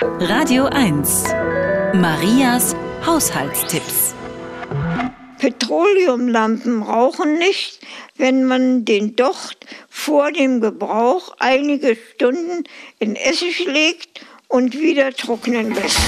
Radio 1. Marias Haushaltstipps. Petroleumlampen rauchen nicht, wenn man den Docht vor dem Gebrauch einige Stunden in Essig legt und wieder trocknen lässt.